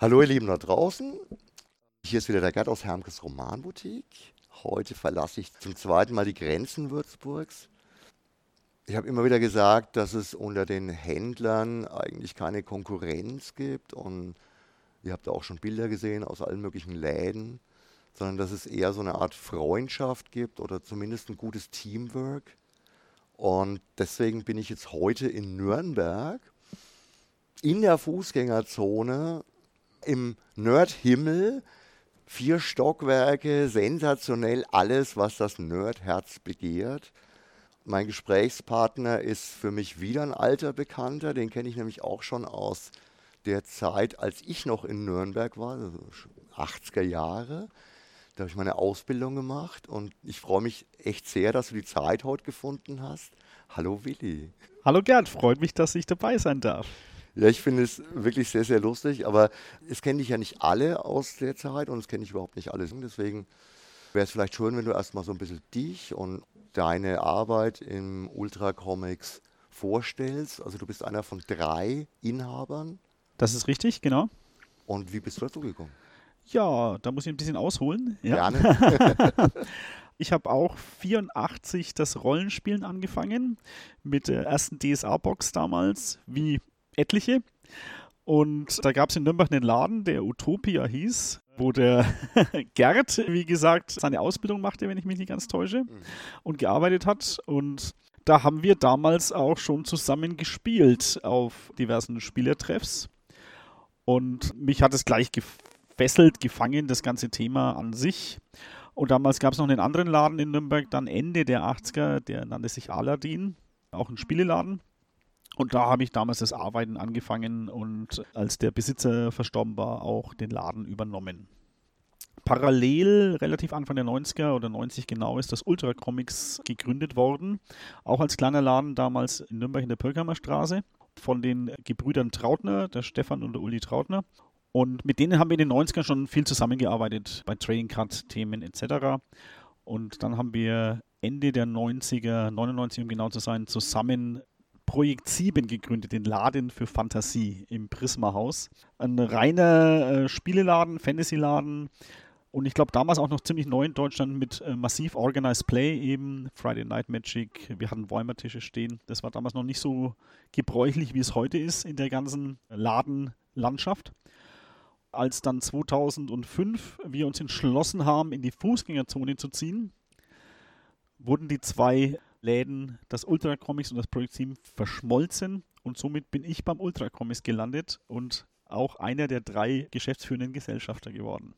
Hallo ihr Lieben da draußen. Hier ist wieder der Gerd aus Hermkes Romanboutique. Heute verlasse ich zum zweiten Mal die Grenzen Würzburgs. Ich habe immer wieder gesagt, dass es unter den Händlern eigentlich keine Konkurrenz gibt und ihr habt auch schon Bilder gesehen aus allen möglichen Läden, sondern dass es eher so eine Art Freundschaft gibt oder zumindest ein gutes Teamwork. Und deswegen bin ich jetzt heute in Nürnberg in der Fußgängerzone im Nerdhimmel. Vier Stockwerke, sensationell alles, was das Nerdherz begehrt. Mein Gesprächspartner ist für mich wieder ein alter Bekannter, den kenne ich nämlich auch schon aus der Zeit, als ich noch in Nürnberg war, also 80er Jahre. Da habe ich meine Ausbildung gemacht und ich freue mich echt sehr, dass du die Zeit heute gefunden hast. Hallo Willi. Hallo Gerd, freut mich, dass ich dabei sein darf. Ja, ich finde es wirklich sehr, sehr lustig, aber es kennen dich ja nicht alle aus der Zeit und es kenne ich überhaupt nicht alle. Deswegen wäre es vielleicht schön, wenn du erstmal so ein bisschen dich und deine Arbeit im Ultra Comics vorstellst. Also du bist einer von drei Inhabern. Das ist richtig, genau. Und wie bist du dazu gekommen? Ja, da muss ich ein bisschen ausholen. Ja. Gerne. ich habe auch 84 das Rollenspielen angefangen mit der ersten DSA-Box damals, wie etliche. Und da gab es in Nürnberg einen Laden, der Utopia hieß, wo der Gerd, wie gesagt, seine Ausbildung machte, wenn ich mich nicht ganz täusche, mhm. und gearbeitet hat. Und da haben wir damals auch schon zusammen gespielt auf diversen Spielertreffs. Und mich hat es gleich gefesselt, gefangen, das ganze Thema an sich. Und damals gab es noch einen anderen Laden in Nürnberg, dann Ende der 80er, der nannte sich Aladdin, auch ein Spieleladen. Und da habe ich damals das Arbeiten angefangen und als der Besitzer verstorben war, auch den Laden übernommen. Parallel, relativ Anfang der 90er oder 90 genau, ist das Ultra Comics gegründet worden. Auch als kleiner Laden damals in Nürnberg in der Pölkheimer Straße von den Gebrüdern Trautner, der Stefan und der Uli Trautner. Und mit denen haben wir in den 90ern schon viel zusammengearbeitet, bei Trading Card-Themen etc. Und dann haben wir Ende der 90er, 99 um genau zu sein, zusammen Projekt 7 gegründet, den Laden für Fantasie im Prisma-Haus. Ein reiner äh, Spieleladen, Fantasy-Laden. Und ich glaube, damals auch noch ziemlich neu in Deutschland mit äh, massiv Organized Play eben, Friday Night Magic. Wir hatten Wäumertische stehen. Das war damals noch nicht so gebräuchlich, wie es heute ist in der ganzen Ladenlandschaft. Als dann 2005 wir uns entschlossen haben, in die Fußgängerzone zu ziehen, wurden die zwei Läden, das Ultra Comics und das Projekt 7 verschmolzen und somit bin ich beim Ultra Comics gelandet und auch einer der drei geschäftsführenden Gesellschafter geworden.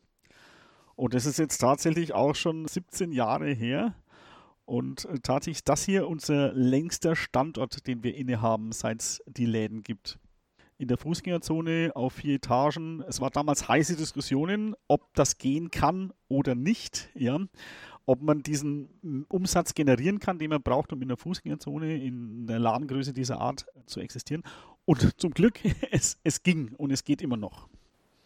Und das ist jetzt tatsächlich auch schon 17 Jahre her. Und äh, tatsächlich das hier unser längster Standort, den wir innehaben, seit es die Läden gibt. In der Fußgängerzone auf vier Etagen. Es war damals heiße Diskussionen, ob das gehen kann oder nicht. Ja ob man diesen Umsatz generieren kann, den man braucht, um in der Fußgängerzone in der Ladengröße dieser Art zu existieren. Und zum Glück, es, es ging und es geht immer noch.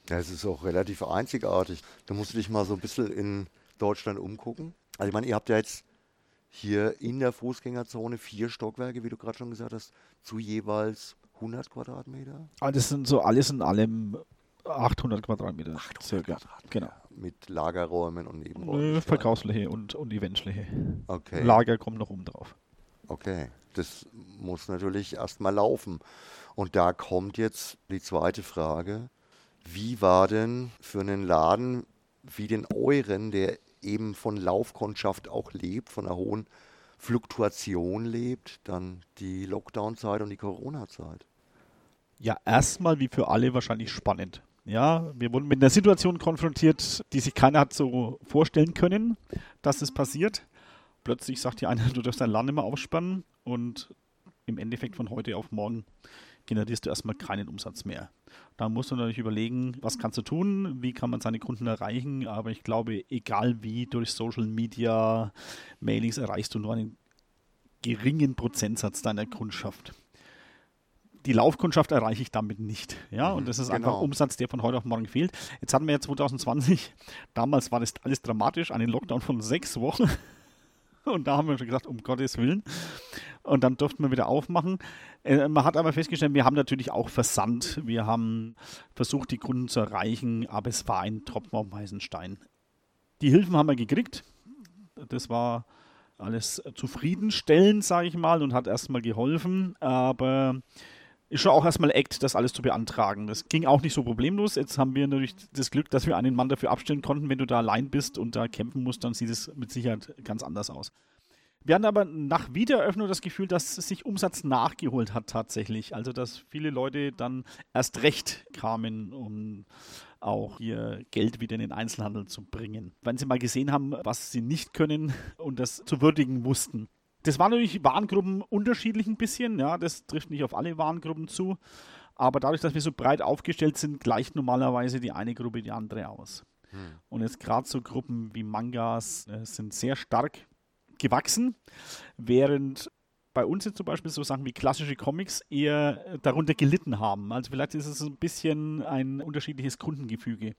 Ja, es ist auch relativ einzigartig. Da musst du dich mal so ein bisschen in Deutschland umgucken. Also ich meine, ihr habt ja jetzt hier in der Fußgängerzone vier Stockwerke, wie du gerade schon gesagt hast, zu jeweils 100 Quadratmeter. Ah, das sind so alles in allem 800 Quadratmeter. 800 circa. Quadratmeter. Genau. Mit Lagerräumen und Nebenräumen. Verkaufsfläche und, und Eventfläche. Okay. Lager kommt noch oben drauf. Okay, das muss natürlich erstmal laufen. Und da kommt jetzt die zweite Frage. Wie war denn für einen Laden wie den euren, der eben von Laufkundschaft auch lebt, von einer hohen Fluktuation lebt, dann die Lockdown-Zeit und die Corona-Zeit? Ja, erstmal wie für alle wahrscheinlich spannend. Ja, wir wurden mit einer Situation konfrontiert, die sich keiner hat so vorstellen können, dass es passiert. Plötzlich sagt die eine, du darfst dein Land immer aufspannen und im Endeffekt von heute auf morgen generierst du erstmal keinen Umsatz mehr. Da musst du natürlich überlegen, was kannst du tun, wie kann man seine Kunden erreichen, aber ich glaube, egal wie, durch Social Media, Mailings erreichst du nur einen geringen Prozentsatz deiner Kundschaft die Laufkundschaft erreiche ich damit nicht. Ja, und mhm, das ist genau. einfach Umsatz, der von heute auf morgen fehlt. Jetzt hatten wir ja 2020, damals war das alles dramatisch, einen Lockdown von sechs Wochen. Und da haben wir schon gesagt, um Gottes Willen. Und dann durften wir wieder aufmachen. Äh, man hat aber festgestellt, wir haben natürlich auch Versand. Wir haben versucht, die Kunden zu erreichen, aber es war ein Tropfen auf weißen Stein. Die Hilfen haben wir gekriegt. Das war alles zufriedenstellend, sage ich mal, und hat erstmal geholfen. Aber ist schon auch erstmal Act, das alles zu beantragen. Das ging auch nicht so problemlos. Jetzt haben wir natürlich das Glück, dass wir einen Mann dafür abstellen konnten. Wenn du da allein bist und da kämpfen musst, dann sieht es mit Sicherheit ganz anders aus. Wir hatten aber nach Wiedereröffnung das Gefühl, dass sich Umsatz nachgeholt hat tatsächlich. Also dass viele Leute dann erst recht kamen, um auch ihr Geld wieder in den Einzelhandel zu bringen. Wenn sie mal gesehen haben, was sie nicht können und das zu würdigen wussten. Das waren natürlich Warengruppen unterschiedlich ein bisschen, ja, das trifft nicht auf alle Warengruppen zu. Aber dadurch, dass wir so breit aufgestellt sind, gleicht normalerweise die eine Gruppe die andere aus. Hm. Und jetzt gerade so Gruppen wie Mangas äh, sind sehr stark gewachsen, während bei uns jetzt zum Beispiel so Sachen wie klassische Comics eher darunter gelitten haben. Also vielleicht ist es ein bisschen ein unterschiedliches Kundengefüge,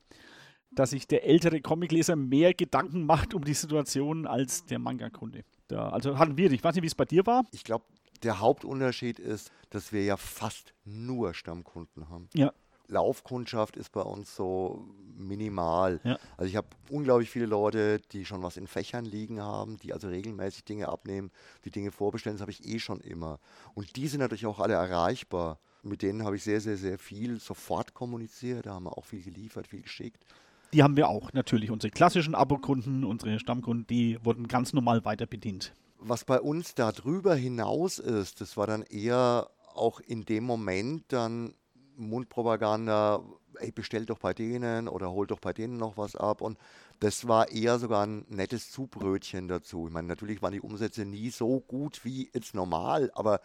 dass sich der ältere Comicleser mehr Gedanken macht um die Situation als der Manga-Kunde da, also hatten wir, ich weiß nicht, wie es bei dir war. Ich glaube, der Hauptunterschied ist, dass wir ja fast nur Stammkunden haben. Ja. Laufkundschaft ist bei uns so minimal. Ja. Also ich habe unglaublich viele Leute, die schon was in Fächern liegen haben, die also regelmäßig Dinge abnehmen, die Dinge vorbestellen, das habe ich eh schon immer. Und die sind natürlich auch alle erreichbar. Mit denen habe ich sehr, sehr, sehr viel sofort kommuniziert, da haben wir auch viel geliefert, viel geschickt. Die haben wir auch, natürlich. Unsere klassischen Abokunden, unsere Stammkunden, die wurden ganz normal weiter bedient. Was bei uns da drüber hinaus ist, das war dann eher auch in dem Moment dann Mundpropaganda, ey, bestell doch bei denen oder hol doch bei denen noch was ab. Und das war eher sogar ein nettes Zubrötchen dazu. Ich meine, natürlich waren die Umsätze nie so gut wie jetzt normal, aber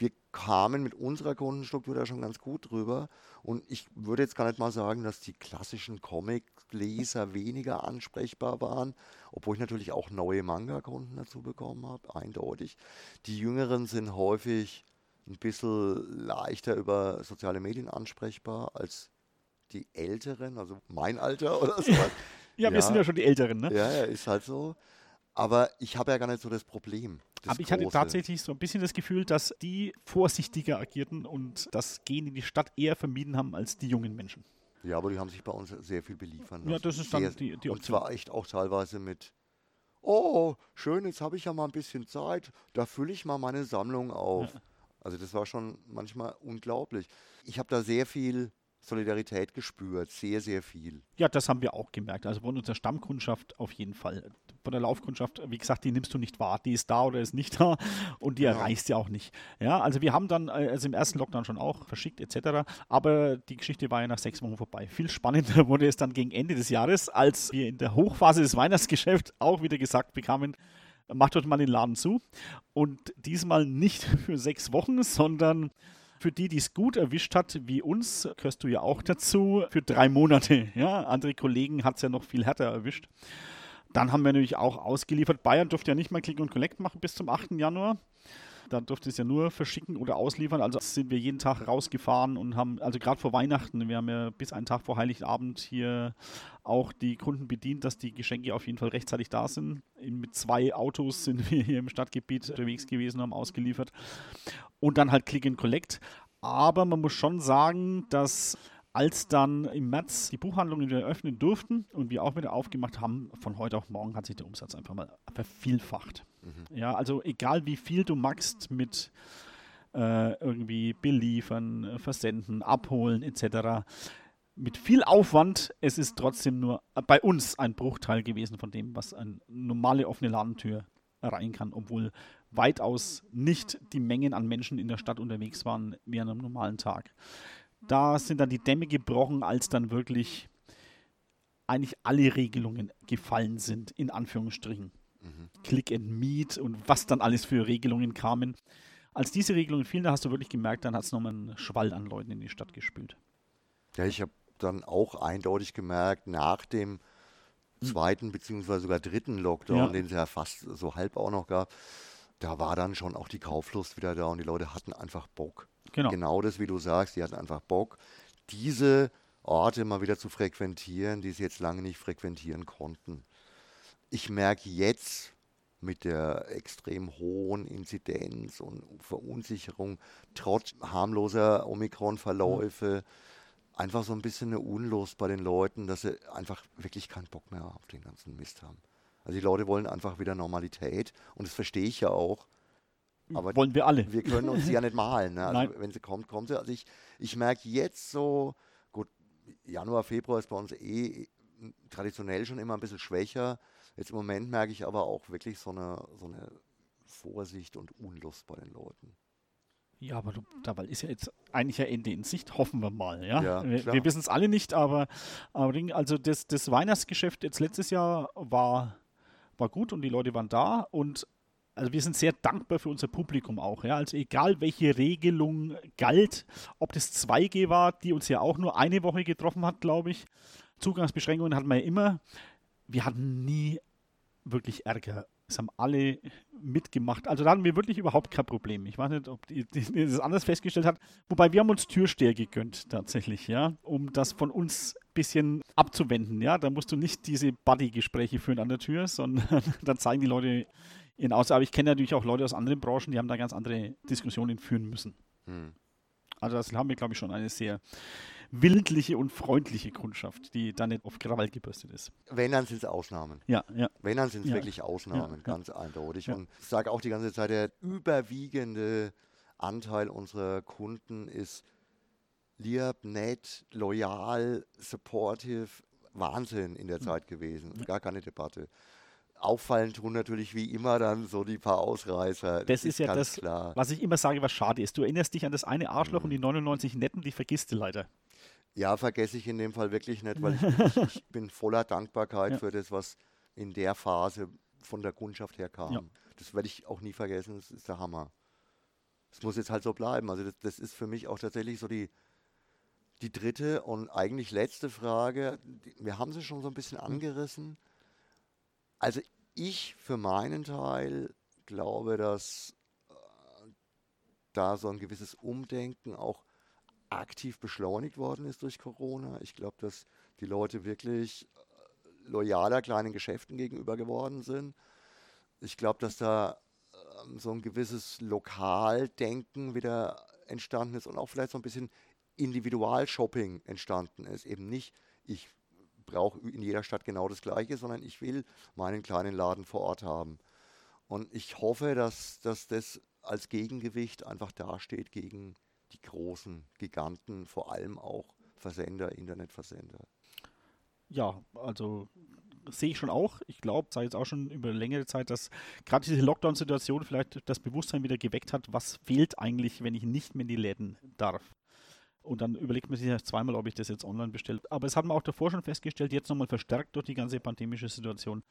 wir kamen mit unserer Kundenstruktur da schon ganz gut drüber. Und ich würde jetzt gar nicht mal sagen, dass die klassischen Comic-Leser weniger ansprechbar waren, obwohl ich natürlich auch neue Manga-Kunden dazu bekommen habe, eindeutig. Die Jüngeren sind häufig ein bisschen leichter über soziale Medien ansprechbar als die Älteren, also mein Alter oder so. ja, ja, wir sind ja schon die Älteren, ne? Ja, ja, ist halt so. Aber ich habe ja gar nicht so das Problem. Das Aber ich hatte tatsächlich so ein bisschen das Gefühl, dass die vorsichtiger agierten und das Gehen in die Stadt eher vermieden haben als die jungen Menschen. Ja, aber die haben sich bei uns sehr viel beliefern lassen. Ja, das ist dann sehr, die, die Und zwar echt auch teilweise mit, oh, schön, jetzt habe ich ja mal ein bisschen Zeit, da fülle ich mal meine Sammlung auf. Ja. Also das war schon manchmal unglaublich. Ich habe da sehr viel Solidarität gespürt, sehr, sehr viel. Ja, das haben wir auch gemerkt. Also von unserer Stammkundschaft auf jeden Fall. Von der Laufkundschaft, wie gesagt, die nimmst du nicht wahr. Die ist da oder ist nicht da und die ja. erreichst ja auch nicht. Ja, also wir haben dann äh, also im ersten Lockdown schon auch verschickt etc. Aber die Geschichte war ja nach sechs Wochen vorbei. Viel spannender wurde es dann gegen Ende des Jahres, als wir in der Hochphase des Weihnachtsgeschäfts auch wieder gesagt bekamen, macht dort mal den Laden zu. Und diesmal nicht für sechs Wochen, sondern für die, die es gut erwischt hat, wie uns, gehörst du ja auch dazu, für drei Monate. Ja, andere Kollegen hat es ja noch viel härter erwischt. Dann haben wir natürlich auch ausgeliefert. Bayern durfte ja nicht mal Click und Collect machen bis zum 8. Januar. Da durfte es ja nur verschicken oder ausliefern. Also sind wir jeden Tag rausgefahren und haben, also gerade vor Weihnachten, wir haben ja bis einen Tag vor Heiligabend hier auch die Kunden bedient, dass die Geschenke auf jeden Fall rechtzeitig da sind. Mit zwei Autos sind wir hier im Stadtgebiet unterwegs gewesen, haben ausgeliefert. Und dann halt Click and Collect. Aber man muss schon sagen, dass als dann im März die Buchhandlungen wieder öffnen durften und wir auch wieder aufgemacht haben, von heute auf morgen hat sich der Umsatz einfach mal vervielfacht. Mhm. Ja, also egal wie viel du magst mit äh, irgendwie beliefern, versenden, abholen etc. Mit viel Aufwand, es ist trotzdem nur bei uns ein Bruchteil gewesen von dem, was eine normale offene Ladentür erreichen kann, obwohl weitaus nicht die Mengen an Menschen in der Stadt unterwegs waren wie an einem normalen Tag. Da sind dann die Dämme gebrochen, als dann wirklich eigentlich alle Regelungen gefallen sind, in Anführungsstrichen. Mhm. Click and Meet und was dann alles für Regelungen kamen. Als diese Regelungen fielen, da hast du wirklich gemerkt, dann hat es nochmal einen Schwall an Leuten in die Stadt gespült. Ja, ich habe dann auch eindeutig gemerkt, nach dem hm. zweiten beziehungsweise sogar dritten Lockdown, ja. den es ja fast so halb auch noch gab, da war dann schon auch die Kauflust wieder da und die Leute hatten einfach Bock. Genau. genau das, wie du sagst, die hatten einfach Bock, diese Orte mal wieder zu frequentieren, die sie jetzt lange nicht frequentieren konnten. Ich merke jetzt, mit der extrem hohen Inzidenz und Verunsicherung trotz harmloser Omikron-Verläufe einfach so ein bisschen eine Unlust bei den Leuten, dass sie einfach wirklich keinen Bock mehr auf den ganzen Mist haben. Also die Leute wollen einfach wieder Normalität und das verstehe ich ja auch. Aber wollen wir alle. Wir können uns ja nicht malen. Ne? Also wenn sie kommt, kommt sie. Also ich, ich merke jetzt so, gut, Januar, Februar ist bei uns eh traditionell schon immer ein bisschen schwächer. Jetzt im Moment merke ich aber auch wirklich so eine, so eine Vorsicht und Unlust bei den Leuten. Ja, aber du, dabei ist ja jetzt eigentlich ja Ende in Sicht, hoffen wir mal. Ja, ja wir, wir wissen es alle nicht, aber, aber also das, das Weihnachtsgeschäft jetzt letztes Jahr war, war gut und die Leute waren da und also wir sind sehr dankbar für unser Publikum auch. Ja? Also egal welche Regelung galt, ob das 2G war, die uns ja auch nur eine Woche getroffen hat, glaube ich. Zugangsbeschränkungen hatten wir ja immer. Wir hatten nie wirklich Ärger. Es haben alle mitgemacht. Also da hatten wir wirklich überhaupt kein Problem. Ich weiß nicht, ob die das anders festgestellt hat. Wobei wir haben uns Türsteher gegönnt tatsächlich, ja, um das von uns ein bisschen abzuwenden. Ja, da musst du nicht diese Buddy-Gespräche führen an der Tür, sondern dann zeigen die Leute ihren Aus. Aber ich kenne natürlich auch Leute aus anderen Branchen, die haben da ganz andere Diskussionen führen müssen. Hm. Also das haben wir, glaube ich, schon eine sehr wildliche und freundliche Kundschaft, die da nicht auf Krawall gebürstet ist. Wenn, dann sind es Ausnahmen. Ja, ja. Wenn, dann sind es ja. wirklich Ausnahmen, ja, ganz eindeutig. Und ich sage auch die ganze Zeit, der überwiegende Anteil unserer Kunden ist lieb, nett, loyal, supportive, Wahnsinn in der hm. Zeit gewesen. Gar keine Debatte auffallen tun natürlich wie immer dann so die paar Ausreißer. Das, das ist, ist, ja das, klar. was ich immer sage, was schade ist. Du erinnerst dich an das eine Arschloch mhm. und die 99 Netten, die vergisst du leider. Ja, vergesse ich in dem Fall wirklich nicht, weil ich, ich bin voller Dankbarkeit ja. für das, was in der Phase von der Kundschaft her kam. Ja. Das werde ich auch nie vergessen, das ist der Hammer. Das muss jetzt halt so bleiben. Also das, das ist für mich auch tatsächlich so die, die dritte und eigentlich letzte Frage. Wir haben sie schon so ein bisschen hm. angerissen. Also ich für meinen Teil glaube, dass äh, da so ein gewisses Umdenken auch aktiv beschleunigt worden ist durch Corona. Ich glaube, dass die Leute wirklich äh, loyaler kleinen Geschäften gegenüber geworden sind. Ich glaube, dass da ähm, so ein gewisses Lokaldenken wieder entstanden ist und auch vielleicht so ein bisschen Individualshopping entstanden ist. Eben nicht, ich brauche in jeder Stadt genau das Gleiche, sondern ich will meinen kleinen Laden vor Ort haben. Und ich hoffe, dass, dass das als Gegengewicht einfach dasteht gegen die großen Giganten, vor allem auch Versender, Internetversender. Ja, also sehe ich schon auch. Ich glaube, sei jetzt auch schon über längere Zeit, dass gerade diese Lockdown-Situation vielleicht das Bewusstsein wieder geweckt hat, was fehlt eigentlich, wenn ich nicht mehr in die Läden darf. Und dann überlegt man sich ja zweimal, ob ich das jetzt online bestelle. Aber es hat man auch davor schon festgestellt, jetzt nochmal verstärkt durch die ganze pandemische Situation.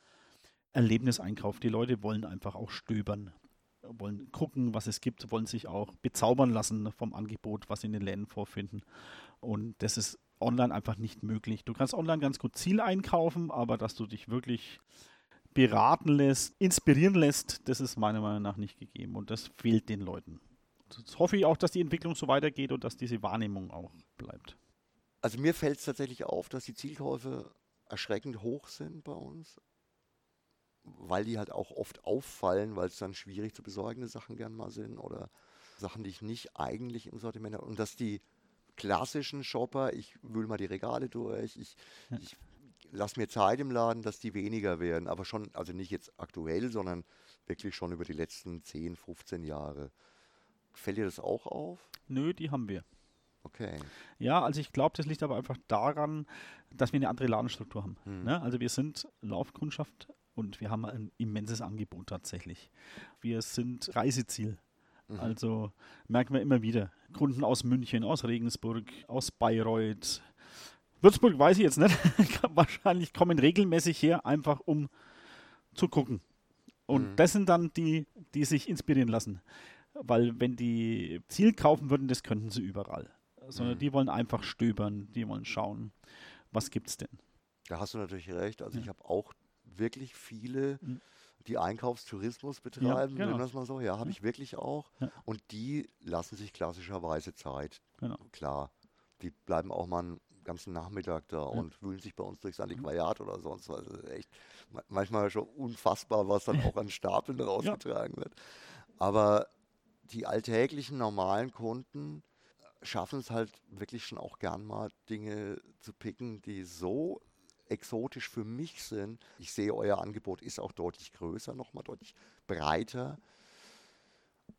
Erlebniseinkauf. Die Leute wollen einfach auch stöbern, wollen gucken, was es gibt, wollen sich auch bezaubern lassen vom Angebot, was sie in den Läden vorfinden. Und das ist online einfach nicht möglich. Du kannst online ganz gut Ziel einkaufen, aber dass du dich wirklich beraten lässt, inspirieren lässt, das ist meiner Meinung nach nicht gegeben. Und das fehlt den Leuten das hoffe ich auch, dass die Entwicklung so weitergeht und dass diese Wahrnehmung auch bleibt. Also mir fällt es tatsächlich auf, dass die Zielkäufe erschreckend hoch sind bei uns, weil die halt auch oft auffallen, weil es dann schwierig zu besorgende Sachen gern mal sind oder Sachen, die ich nicht eigentlich im Sortiment habe. Und dass die klassischen Shopper, ich wühle mal die Regale durch, ich, ja. ich lasse mir Zeit im Laden, dass die weniger werden, aber schon, also nicht jetzt aktuell, sondern wirklich schon über die letzten 10, 15 Jahre. Fällt dir das auch auf? Nö, die haben wir. Okay. Ja, also ich glaube, das liegt aber einfach daran, dass wir eine andere Ladenstruktur haben. Hm. Ne? Also wir sind Laufkundschaft und wir haben ein immenses Angebot tatsächlich. Wir sind Reiseziel. Mhm. Also merken wir immer wieder. Kunden aus München, aus Regensburg, aus Bayreuth. Würzburg weiß ich jetzt nicht. Wahrscheinlich kommen regelmäßig her, einfach um zu gucken. Und mhm. das sind dann die, die sich inspirieren lassen weil wenn die Ziel kaufen würden, das könnten sie überall. Sondern mhm. die wollen einfach stöbern, die wollen schauen, was gibt es denn. Da hast du natürlich recht. Also ja. ich habe auch wirklich viele, mhm. die Einkaufstourismus betreiben, ja, genau. nennen wir es mal so. Ja, habe ich wirklich auch. Und die lassen sich klassischerweise Zeit. Genau. Klar. Die bleiben auch mal ein ganzen Nachmittag da und wühlen sich bei uns durchs Antiquariat oder sonst was. Also echt manchmal schon unfassbar, was dann auch an Stapeln rausgetragen wird. Aber die alltäglichen, normalen Kunden schaffen es halt wirklich schon auch gern mal Dinge zu picken, die so exotisch für mich sind. Ich sehe, euer Angebot ist auch deutlich größer, nochmal deutlich breiter.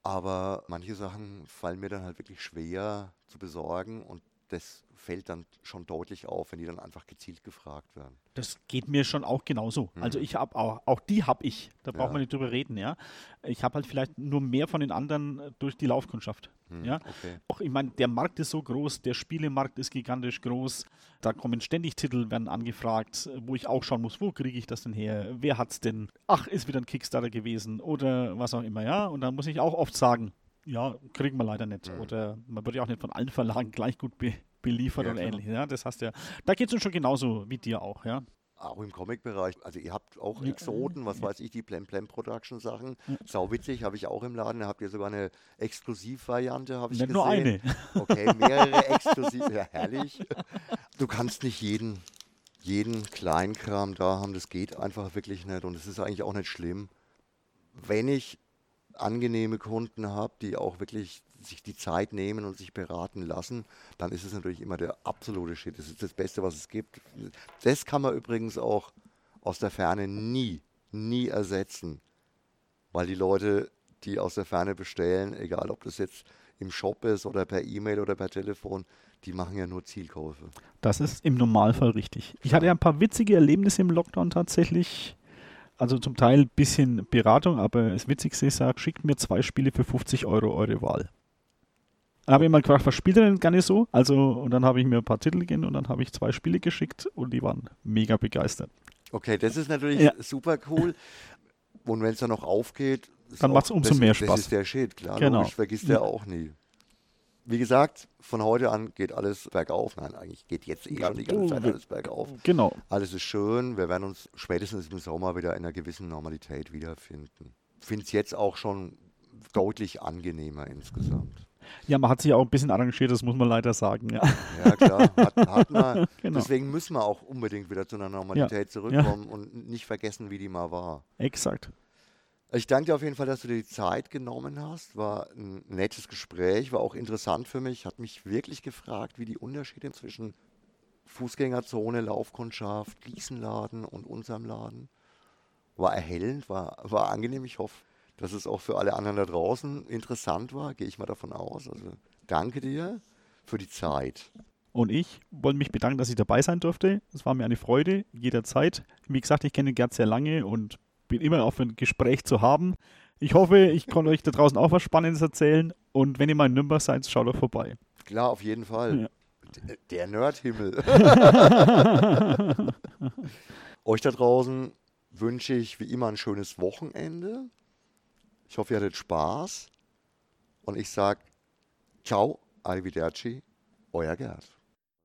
Aber manche Sachen fallen mir dann halt wirklich schwer zu besorgen und das fällt dann schon deutlich auf, wenn die dann einfach gezielt gefragt werden. Das geht mir schon auch genauso. Mhm. Also ich habe auch, auch die habe ich. Da braucht ja. man nicht drüber reden, ja. Ich habe halt vielleicht nur mehr von den anderen äh, durch die Laufkundschaft. Mhm, ja. Okay. Auch ich meine, der Markt ist so groß, der Spielemarkt ist gigantisch groß. Da kommen ständig Titel, werden angefragt, wo ich auch schauen muss, wo kriege ich das denn her? Wer hat es denn? Ach, ist wieder ein Kickstarter gewesen oder was auch immer, ja. Und dann muss ich auch oft sagen, ja, kriegen wir leider nicht. Mhm. Oder man wird ja auch nicht von allen Verlagen gleich gut be beliefert ja, oder ähnlich. Ja, das hast ja. Da geht es uns schon genauso wie dir auch, ja. Auch im Comic-Bereich. Also ihr habt auch ja. Exoten, was ja. weiß ich, die Plem Plem Production Sachen. Ja. Sau witzig, habe ich auch im Laden. Da habt ihr sogar eine Exklusivvariante, habe ich nicht gesehen. nur eine. Okay, mehrere Exklusiv. Ja, herrlich. Du kannst nicht jeden, jeden Kleinkram da haben. Das geht einfach wirklich nicht. Und es ist eigentlich auch nicht schlimm. Wenn ich angenehme Kunden habe, die auch wirklich sich die Zeit nehmen und sich beraten lassen, dann ist es natürlich immer der absolute Shit. Das ist das Beste, was es gibt. Das kann man übrigens auch aus der Ferne nie, nie ersetzen. Weil die Leute, die aus der Ferne bestellen, egal ob das jetzt im Shop ist oder per E-Mail oder per Telefon, die machen ja nur Zielkäufe. Das ist im Normalfall richtig. Ich hatte ja ein paar witzige Erlebnisse im Lockdown tatsächlich. Also zum Teil ein bisschen Beratung, aber das Witzigste ist, sagt, schickt mir zwei Spiele für 50 Euro eure Wahl. Dann habe ich mal gefragt, was spielt ihr denn gar nicht so? Also, und dann habe ich mir ein paar Titel gegeben und dann habe ich zwei Spiele geschickt und die waren mega begeistert. Okay, das ist natürlich ja. super cool. Und wenn es dann noch aufgeht, dann macht es umso das, mehr Spaß. Das ist der Shit, klar. Genau. Ich vergisst ja. der auch nie. Wie gesagt, von heute an geht alles bergauf. Nein, eigentlich geht jetzt eh schon die ganze Zeit alles bergauf. Genau. Alles ist schön. Wir werden uns spätestens im Sommer wieder in einer gewissen Normalität wiederfinden. Ich finde es jetzt auch schon deutlich angenehmer insgesamt. Ja, man hat sich auch ein bisschen arrangiert, das muss man leider sagen. Ja, ja klar, hat, hat man. genau. Deswegen müssen wir auch unbedingt wieder zu einer Normalität ja. zurückkommen ja. und nicht vergessen, wie die mal war. Exakt. Ich danke dir auf jeden Fall, dass du dir die Zeit genommen hast. War ein nettes Gespräch, war auch interessant für mich. Hat mich wirklich gefragt, wie die Unterschiede zwischen Fußgängerzone, Laufkundschaft, Gießenladen und unserem Laden. War erhellend, war, war angenehm. Ich hoffe, dass es auch für alle anderen da draußen interessant war, gehe ich mal davon aus. Also danke dir für die Zeit. Und ich wollte mich bedanken, dass ich dabei sein durfte. Es war mir eine Freude, jederzeit. Wie gesagt, ich kenne Gerd sehr lange und bin immer auf ein Gespräch zu haben. Ich hoffe, ich konnte euch da draußen auch was Spannendes erzählen. Und wenn ihr mal in Nürnberg seid, schaut doch vorbei. Klar, auf jeden Fall. Ja. Der Nerdhimmel. euch da draußen wünsche ich wie immer ein schönes Wochenende. Ich hoffe, ihr hattet Spaß. Und ich sage, ciao, arrivederci, euer Gerd.